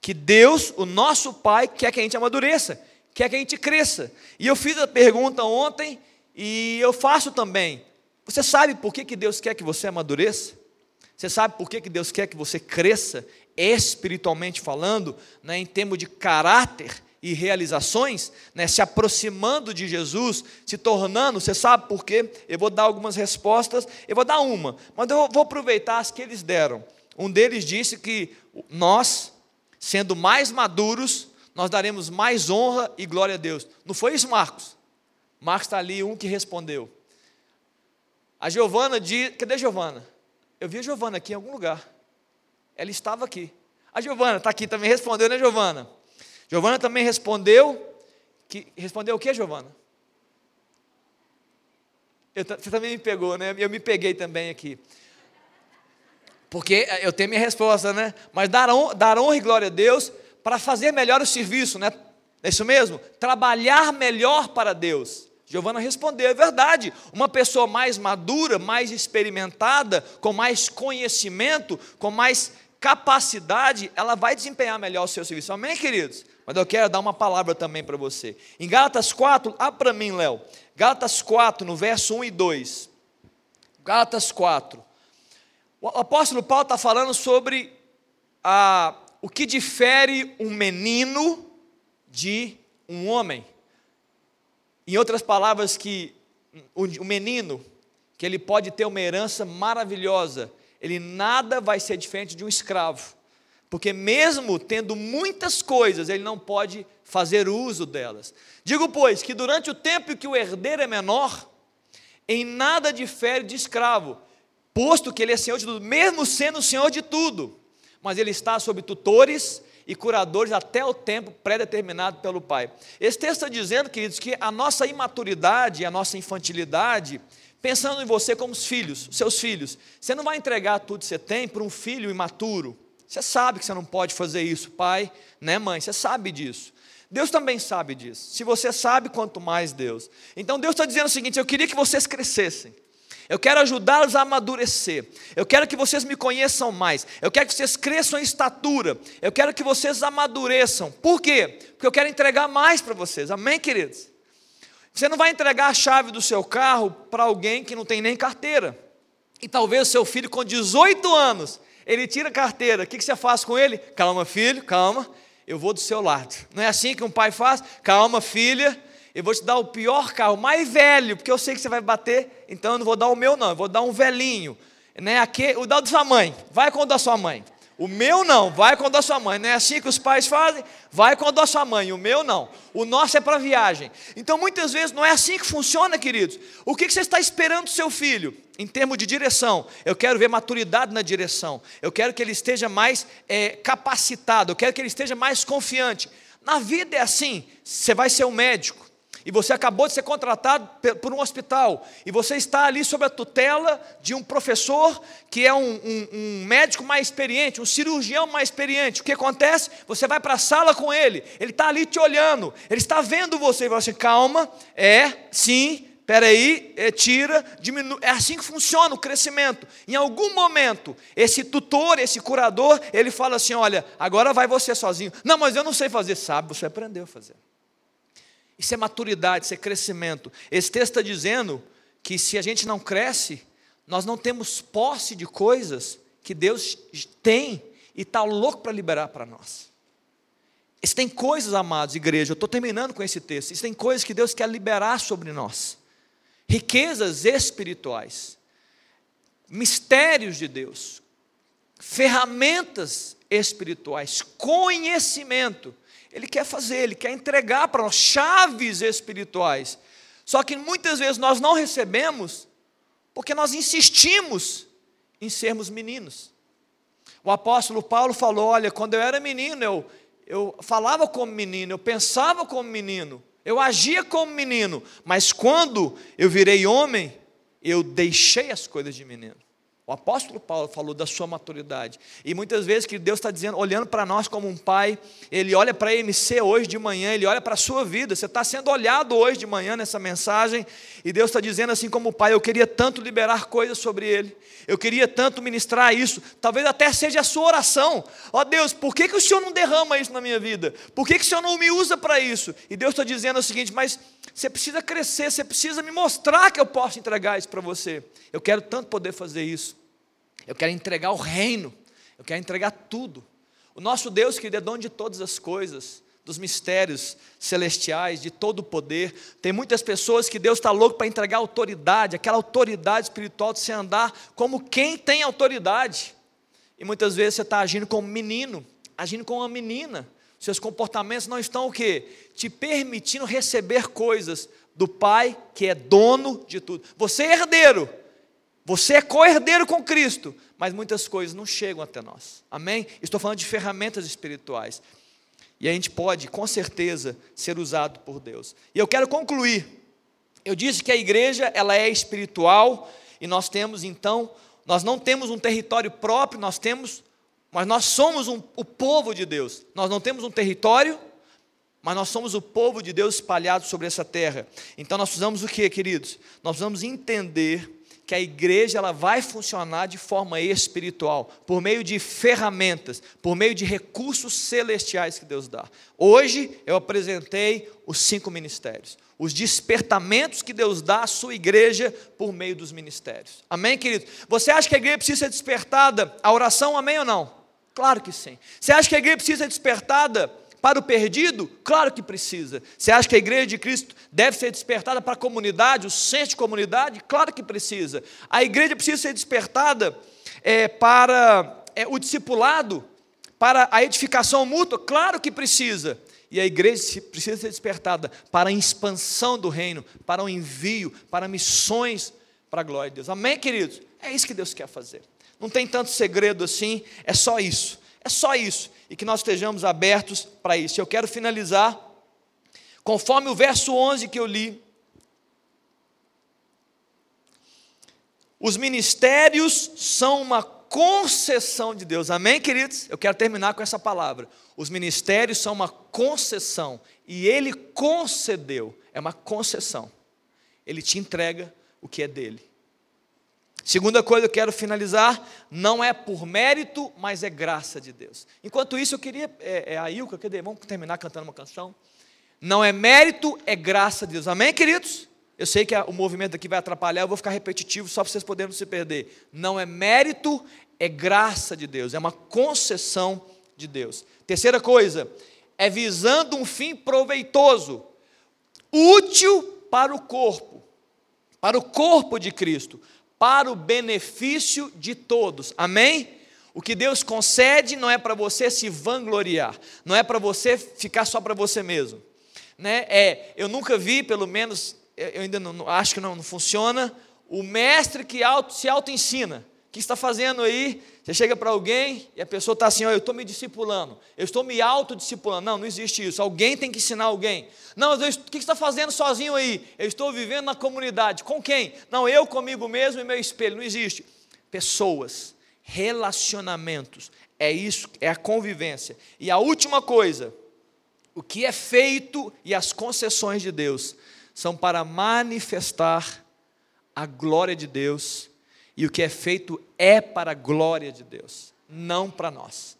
que Deus, o nosso Pai, quer que a gente amadureça, quer que a gente cresça. E eu fiz a pergunta ontem e eu faço também. Você sabe por que, que Deus quer que você amadureça? Você sabe por que Deus quer que você cresça espiritualmente falando, né, em termos de caráter e realizações, né, se aproximando de Jesus, se tornando, você sabe por quê? Eu vou dar algumas respostas, eu vou dar uma, mas eu vou aproveitar as que eles deram. Um deles disse que nós, sendo mais maduros, nós daremos mais honra e glória a Deus. Não foi isso, Marcos? Marcos está ali, um que respondeu. A Giovana diz. Cadê a Giovana? Eu vi a Giovana aqui em algum lugar. Ela estava aqui. A Giovana está aqui também, respondeu, né, Giovana? Giovana também respondeu. Que, respondeu o que, Giovana? Eu, você também me pegou, né? Eu me peguei também aqui. Porque eh, eu tenho minha resposta, né? Mas dar, dar honra e glória a Deus para fazer melhor o serviço, né? É isso mesmo? Trabalhar melhor para Deus. Giovana respondeu: é verdade. Uma pessoa mais madura, mais experimentada, com mais conhecimento, com mais capacidade, ela vai desempenhar melhor o seu serviço. Amém, queridos? Mas eu quero dar uma palavra também para você. Em Gálatas 4, ah para mim, Léo. Gálatas 4, no verso 1 e 2. Gálatas 4. O apóstolo Paulo está falando sobre a, o que difere um menino de um homem. Em outras palavras, que o menino, que ele pode ter uma herança maravilhosa, ele nada vai ser diferente de um escravo. Porque mesmo tendo muitas coisas, ele não pode fazer uso delas. Digo, pois, que durante o tempo que o herdeiro é menor, em nada difere de escravo, posto que ele é senhor de tudo, mesmo sendo senhor de tudo, mas ele está sob tutores e curadores até o tempo pré-determinado pelo Pai. Esse texto está dizendo, queridos, que a nossa imaturidade, a nossa infantilidade, pensando em você como os filhos, seus filhos, você não vai entregar tudo que você tem para um filho imaturo. Você sabe que você não pode fazer isso, pai, né, mãe? Você sabe disso. Deus também sabe disso. Se você sabe, quanto mais Deus. Então Deus está dizendo o seguinte: eu queria que vocês crescessem. Eu quero ajudá-los a amadurecer. Eu quero que vocês me conheçam mais. Eu quero que vocês cresçam em estatura. Eu quero que vocês amadureçam. Por quê? Porque eu quero entregar mais para vocês. Amém, queridos? Você não vai entregar a chave do seu carro para alguém que não tem nem carteira. E talvez o seu filho com 18 anos, ele tira a carteira. O que você faz com ele? Calma, filho, calma. Eu vou do seu lado. Não é assim que um pai faz? Calma, filha eu vou te dar o pior carro, mais velho, porque eu sei que você vai bater, então eu não vou dar o meu, não, eu vou dar um velhinho. Né? Aqui, o da sua mãe, vai com o da sua mãe. O meu não, vai com o da sua mãe. Não é assim que os pais fazem? Vai com o da sua mãe. O meu não. O nosso é para viagem. Então muitas vezes não é assim que funciona, queridos. O que você está esperando do seu filho? Em termos de direção, eu quero ver maturidade na direção. Eu quero que ele esteja mais é, capacitado. Eu quero que ele esteja mais confiante. Na vida é assim. Você vai ser um médico e você acabou de ser contratado por um hospital, e você está ali sob a tutela de um professor que é um, um, um médico mais experiente, um cirurgião mais experiente. O que acontece? Você vai para a sala com ele, ele está ali te olhando, ele está vendo você e fala assim: calma, é, sim, peraí, é, tira, diminui. É assim que funciona o crescimento. Em algum momento, esse tutor, esse curador, ele fala assim: olha, agora vai você sozinho. Não, mas eu não sei fazer. Sabe, você aprendeu a fazer. Isso é maturidade, isso é crescimento. Esse texto está dizendo que se a gente não cresce, nós não temos posse de coisas que Deus tem e está louco para liberar para nós. Existem coisas, amados, igreja, eu estou terminando com esse texto. Existem coisas que Deus quer liberar sobre nós. Riquezas espirituais, mistérios de Deus, ferramentas espirituais, conhecimento ele quer fazer, Ele quer entregar para nós chaves espirituais. Só que muitas vezes nós não recebemos porque nós insistimos em sermos meninos. O apóstolo Paulo falou: Olha, quando eu era menino, eu, eu falava como menino, eu pensava como menino, eu agia como menino, mas quando eu virei homem, eu deixei as coisas de menino. O apóstolo Paulo falou da sua maturidade. E muitas vezes que Deus está dizendo, olhando para nós como um pai, Ele olha para a MC hoje de manhã, Ele olha para a sua vida. Você está sendo olhado hoje de manhã nessa mensagem, e Deus está dizendo assim como pai, eu queria tanto liberar coisas sobre Ele, eu queria tanto ministrar isso, talvez até seja a sua oração. Ó oh, Deus, por que, que o Senhor não derrama isso na minha vida? Por que, que o Senhor não me usa para isso? E Deus está dizendo o seguinte, mas você precisa crescer, você precisa me mostrar que eu posso entregar isso para você. Eu quero tanto poder fazer isso. Eu quero entregar o reino. Eu quero entregar tudo. O nosso Deus, que é dono de todas as coisas, dos mistérios celestiais, de todo o poder. Tem muitas pessoas que Deus está louco para entregar autoridade, aquela autoridade espiritual de você andar como quem tem autoridade. E muitas vezes você está agindo como menino, agindo como uma menina. Seus comportamentos não estão o quê? Te permitindo receber coisas do Pai que é dono de tudo. Você é herdeiro, você é co-herdeiro com Cristo, mas muitas coisas não chegam até nós. Amém? Estou falando de ferramentas espirituais. E a gente pode, com certeza, ser usado por Deus. E eu quero concluir. Eu disse que a igreja, ela é espiritual e nós temos então, nós não temos um território próprio, nós temos, mas nós somos um, o povo de Deus. Nós não temos um território, mas nós somos o povo de Deus espalhado sobre essa terra. Então nós precisamos o que, queridos? Nós precisamos entender que a igreja ela vai funcionar de forma espiritual, por meio de ferramentas, por meio de recursos celestiais que Deus dá. Hoje eu apresentei os cinco ministérios, os despertamentos que Deus dá à sua igreja por meio dos ministérios. Amém, querido? Você acha que a igreja precisa ser despertada a oração, amém ou não? Claro que sim. Você acha que a igreja precisa ser despertada para o perdido? Claro que precisa. Você acha que a igreja de Cristo deve ser despertada para a comunidade, o senso de comunidade? Claro que precisa. A igreja precisa ser despertada é, para é, o discipulado, para a edificação mútua? Claro que precisa. E a igreja precisa ser despertada para a expansão do reino, para o envio, para missões para a glória de Deus. Amém, queridos? É isso que Deus quer fazer. Não tem tanto segredo assim, é só isso. É só isso e que nós estejamos abertos para isso. Eu quero finalizar conforme o verso 11 que eu li. Os ministérios são uma concessão de Deus. Amém, queridos? Eu quero terminar com essa palavra. Os ministérios são uma concessão e ele concedeu. É uma concessão. Ele te entrega o que é dele. Segunda coisa que eu quero finalizar, não é por mérito, mas é graça de Deus. Enquanto isso, eu queria, é, é a Ilka, cadê? Vamos terminar cantando uma canção. Não é mérito, é graça de Deus. Amém, queridos? Eu sei que o movimento aqui vai atrapalhar, eu vou ficar repetitivo só para vocês poderem se perder. Não é mérito, é graça de Deus, é uma concessão de Deus. Terceira coisa, é visando um fim proveitoso, útil para o corpo, para o corpo de Cristo para o benefício de todos. Amém? O que Deus concede não é para você se vangloriar, não é para você ficar só para você mesmo. Né? É, eu nunca vi, pelo menos, eu ainda não, acho que não, não funciona, o mestre que auto, se auto-ensina. Que está fazendo aí? Você chega para alguém e a pessoa está assim: oh, eu estou me discipulando, eu estou me autodiscipulando. Não, não existe isso. Alguém tem que ensinar alguém. Não, eu, o que você está fazendo sozinho aí? Eu estou vivendo na comunidade. Com quem? Não, eu comigo mesmo e meu espelho. Não existe. Pessoas, relacionamentos. É isso, é a convivência. E a última coisa, o que é feito e as concessões de Deus são para manifestar a glória de Deus e o que é feito é para a glória de Deus, não para nós.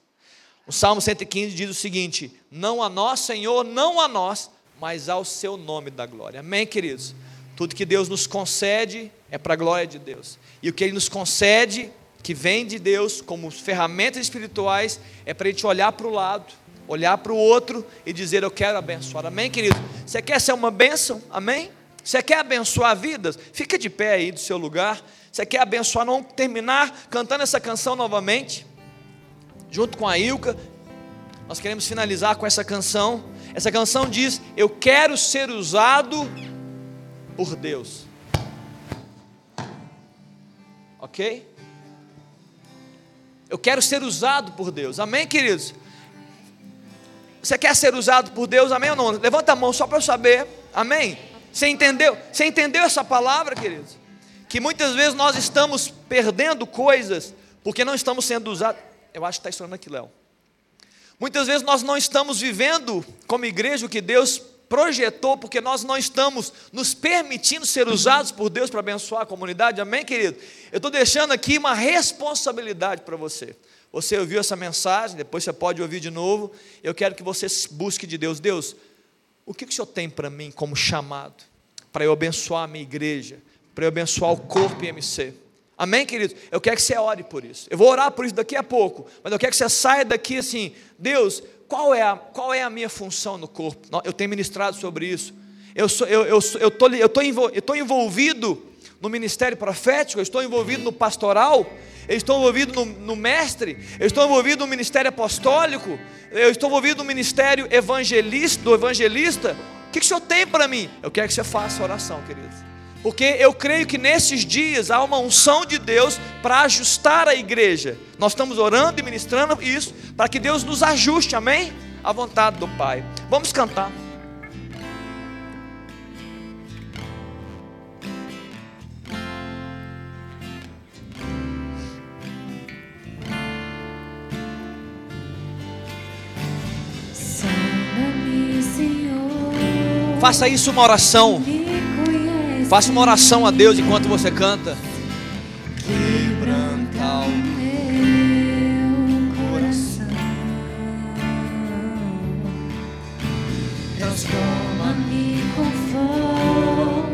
O Salmo 115 diz o seguinte: Não a nós, Senhor, não a nós, mas ao seu nome da glória. Amém, queridos? Tudo que Deus nos concede é para a glória de Deus. E o que Ele nos concede, que vem de Deus como ferramentas espirituais, é para a gente olhar para o lado, olhar para o outro e dizer: Eu quero abençoar. Amém, querido? Você quer ser uma bênção? Amém? Você quer abençoar vidas? Fica de pé aí do seu lugar. Você quer abençoar? Não terminar cantando essa canção novamente, junto com a Ilka. Nós queremos finalizar com essa canção. Essa canção diz: Eu quero ser usado por Deus. Ok? Eu quero ser usado por Deus. Amém, queridos? Você quer ser usado por Deus? Amém ou não? Levanta a mão só para eu saber. Amém? Você entendeu? Você entendeu essa palavra, queridos? Que muitas vezes nós estamos perdendo coisas porque não estamos sendo usados. Eu acho que está estourando aqui, Léo. Muitas vezes nós não estamos vivendo como igreja o que Deus projetou, porque nós não estamos nos permitindo ser usados por Deus para abençoar a comunidade. Amém, querido? Eu estou deixando aqui uma responsabilidade para você. Você ouviu essa mensagem, depois você pode ouvir de novo. Eu quero que você busque de Deus. Deus, o que, que o Senhor tem para mim como chamado? Para eu abençoar a minha igreja, para eu abençoar o corpo IMC. Amém, queridos? Eu quero que você ore por isso. Eu vou orar por isso daqui a pouco, mas eu quero que você saia daqui assim, Deus, qual é a, qual é a minha função no corpo? Eu tenho ministrado sobre isso. Eu estou eu, eu, eu tô, eu tô, eu tô envolvido no ministério profético, eu estou envolvido no pastoral, eu estou envolvido no, no mestre, eu estou envolvido no ministério apostólico, eu estou envolvido no ministério evangelista, do evangelista. O que, que o Senhor tem para mim? Eu quero que você faça oração, queridos. Porque eu creio que nesses dias há uma unção de Deus para ajustar a igreja. Nós estamos orando e ministrando isso para que Deus nos ajuste, amém? A vontade do Pai. Vamos cantar. Faça isso uma oração. Faça uma oração a Deus enquanto você canta. Quebranta o meu coração. Transforma-me conforme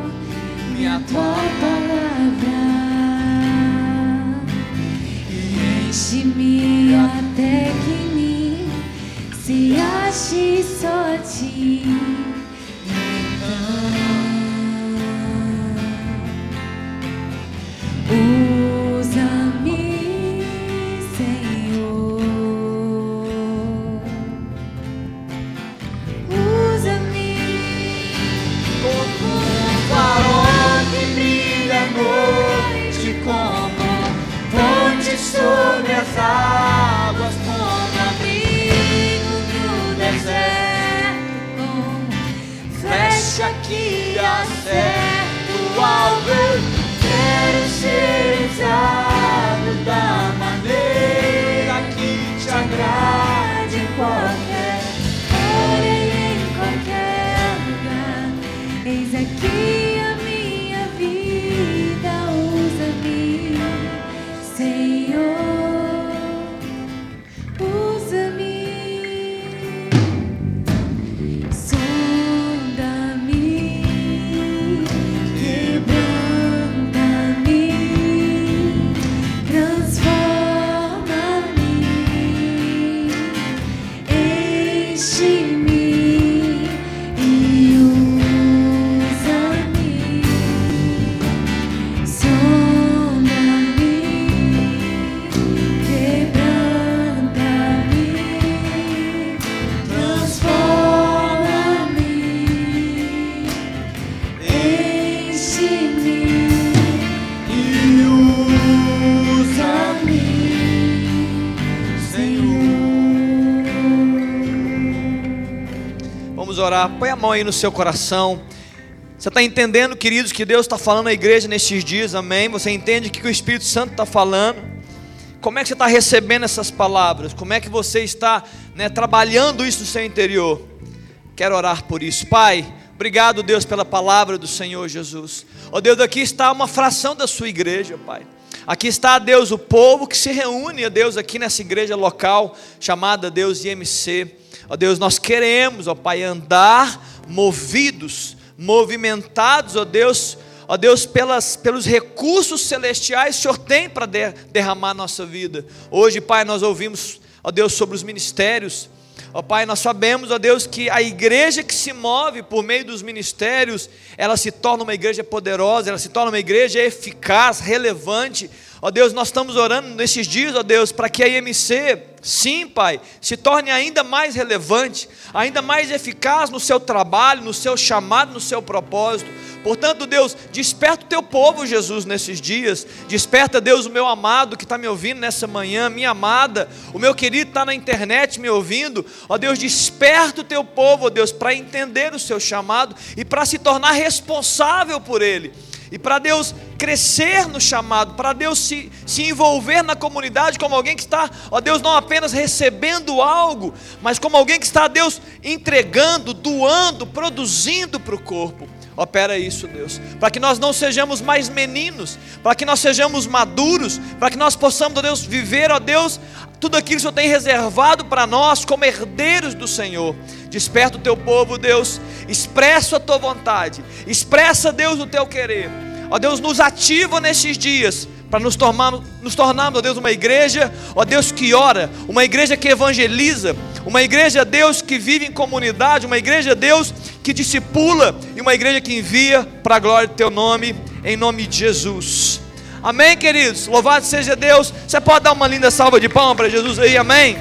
a tua palavra. Enche-me até que mim se ache só ti. Põe a mão aí no seu coração. Você está entendendo, queridos, que Deus está falando à igreja nesses dias, amém? Você entende que o Espírito Santo está falando? Como é que você está recebendo essas palavras? Como é que você está né, trabalhando isso no seu interior? Quero orar por isso. Pai, obrigado, Deus, pela palavra do Senhor Jesus. Ó oh, Deus, aqui está uma fração da sua igreja, Pai. Aqui está, Deus, o povo que se reúne, Deus, aqui nessa igreja local chamada Deus IMC. Ó Deus, nós queremos, ó Pai, andar movidos, movimentados, ó Deus, ó Deus, pelas, pelos recursos celestiais que o Senhor tem para de, derramar nossa vida. Hoje, Pai, nós ouvimos, ó Deus, sobre os ministérios. Ó Pai, nós sabemos, ó Deus, que a igreja que se move por meio dos ministérios, ela se torna uma igreja poderosa, ela se torna uma igreja eficaz, relevante. Ó Deus, nós estamos orando nesses dias, ó Deus, para que a IMC Sim, Pai, se torne ainda mais relevante, ainda mais eficaz no seu trabalho, no seu chamado, no seu propósito. Portanto, Deus, desperta o teu povo, Jesus, nesses dias. Desperta, Deus, o meu amado que está me ouvindo nessa manhã, minha amada, o meu querido está na internet me ouvindo. Ó Deus, desperta o teu povo, ó Deus, para entender o seu chamado e para se tornar responsável por ele. E para Deus crescer no chamado, para Deus se, se envolver na comunidade como alguém que está, ó Deus, não apenas recebendo algo, mas como alguém que está, Deus, entregando, doando, produzindo para o corpo. Opera isso, Deus, para que nós não sejamos mais meninos, para que nós sejamos maduros, para que nós possamos, ó Deus, viver, ó Deus, tudo aquilo que o Senhor tem reservado para nós como herdeiros do Senhor. Desperta o teu povo, Deus, expressa a tua vontade, expressa, Deus, o teu querer. Ó Deus, nos ativa nesses dias para nos tornarmos, nos tornarmos, ó Deus, uma igreja, ó Deus, que ora, uma igreja que evangeliza, uma igreja, Deus, que vive em comunidade, uma igreja, Deus, que discipula e uma igreja que envia para a glória do Teu nome, em nome de Jesus. Amém, queridos? Louvado seja Deus. Você pode dar uma linda salva de palmas para Jesus aí, amém?